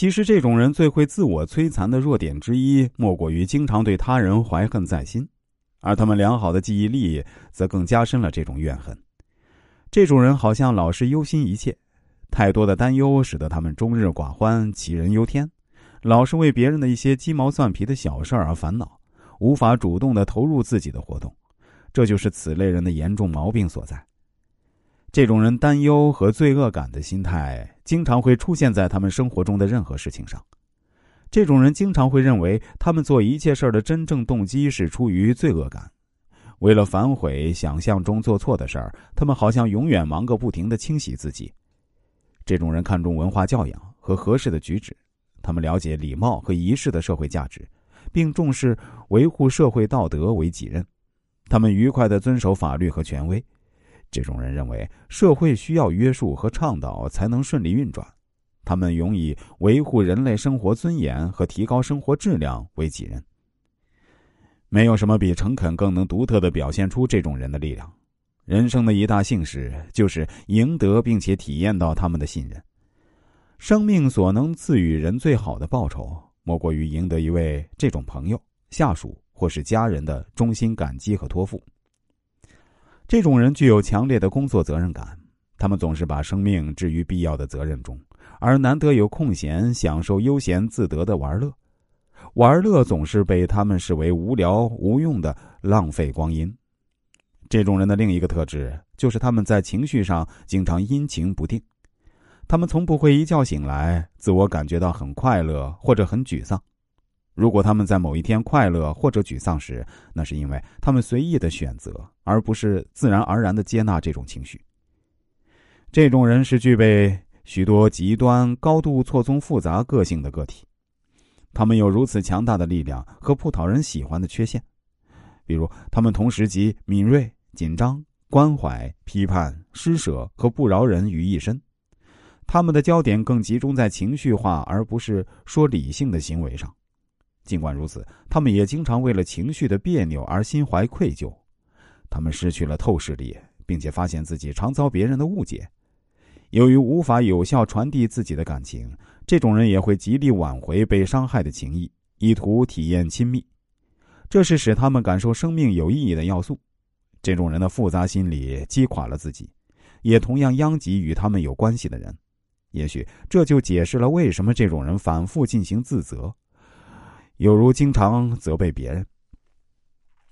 其实，这种人最会自我摧残的弱点之一，莫过于经常对他人怀恨在心，而他们良好的记忆力则更加深了这种怨恨。这种人好像老是忧心一切，太多的担忧使得他们终日寡欢、杞人忧天，老是为别人的一些鸡毛蒜皮的小事而烦恼，无法主动的投入自己的活动。这就是此类人的严重毛病所在。这种人担忧和罪恶感的心态，经常会出现在他们生活中的任何事情上。这种人经常会认为，他们做一切事儿的真正动机是出于罪恶感。为了反悔想象中做错的事儿，他们好像永远忙个不停的清洗自己。这种人看重文化教养和合适的举止，他们了解礼貌和仪式的社会价值，并重视维护社会道德为己任。他们愉快的遵守法律和权威。这种人认为社会需要约束和倡导才能顺利运转。他们永以维护人类生活尊严和提高生活质量为己任。没有什么比诚恳更能独特的表现出这种人的力量。人生的一大幸事就是赢得并且体验到他们的信任。生命所能赐予人最好的报酬，莫过于赢得一位这种朋友、下属或是家人的衷心感激和托付。这种人具有强烈的工作责任感，他们总是把生命置于必要的责任中，而难得有空闲享受悠闲自得的玩乐。玩乐总是被他们视为无聊无用的浪费光阴。这种人的另一个特质就是他们在情绪上经常阴晴不定，他们从不会一觉醒来自我感觉到很快乐或者很沮丧。如果他们在某一天快乐或者沮丧时，那是因为他们随意的选择，而不是自然而然的接纳这种情绪。这种人是具备许多极端、高度错综复杂个性的个体。他们有如此强大的力量和不讨人喜欢的缺陷，比如他们同时集敏锐、紧张、关怀、批判、施舍和不饶人于一身。他们的焦点更集中在情绪化而不是说理性的行为上。尽管如此，他们也经常为了情绪的别扭而心怀愧疚。他们失去了透视力，并且发现自己常遭别人的误解。由于无法有效传递自己的感情。这种人也会极力挽回被伤害的情谊，以图体验亲密，这是使他们感受生命有意义的要素。这种人的复杂心理击垮了自己，也同样殃及与他们有关系的人。也许这就解释了为什么这种人反复进行自责，有如经常责备别人。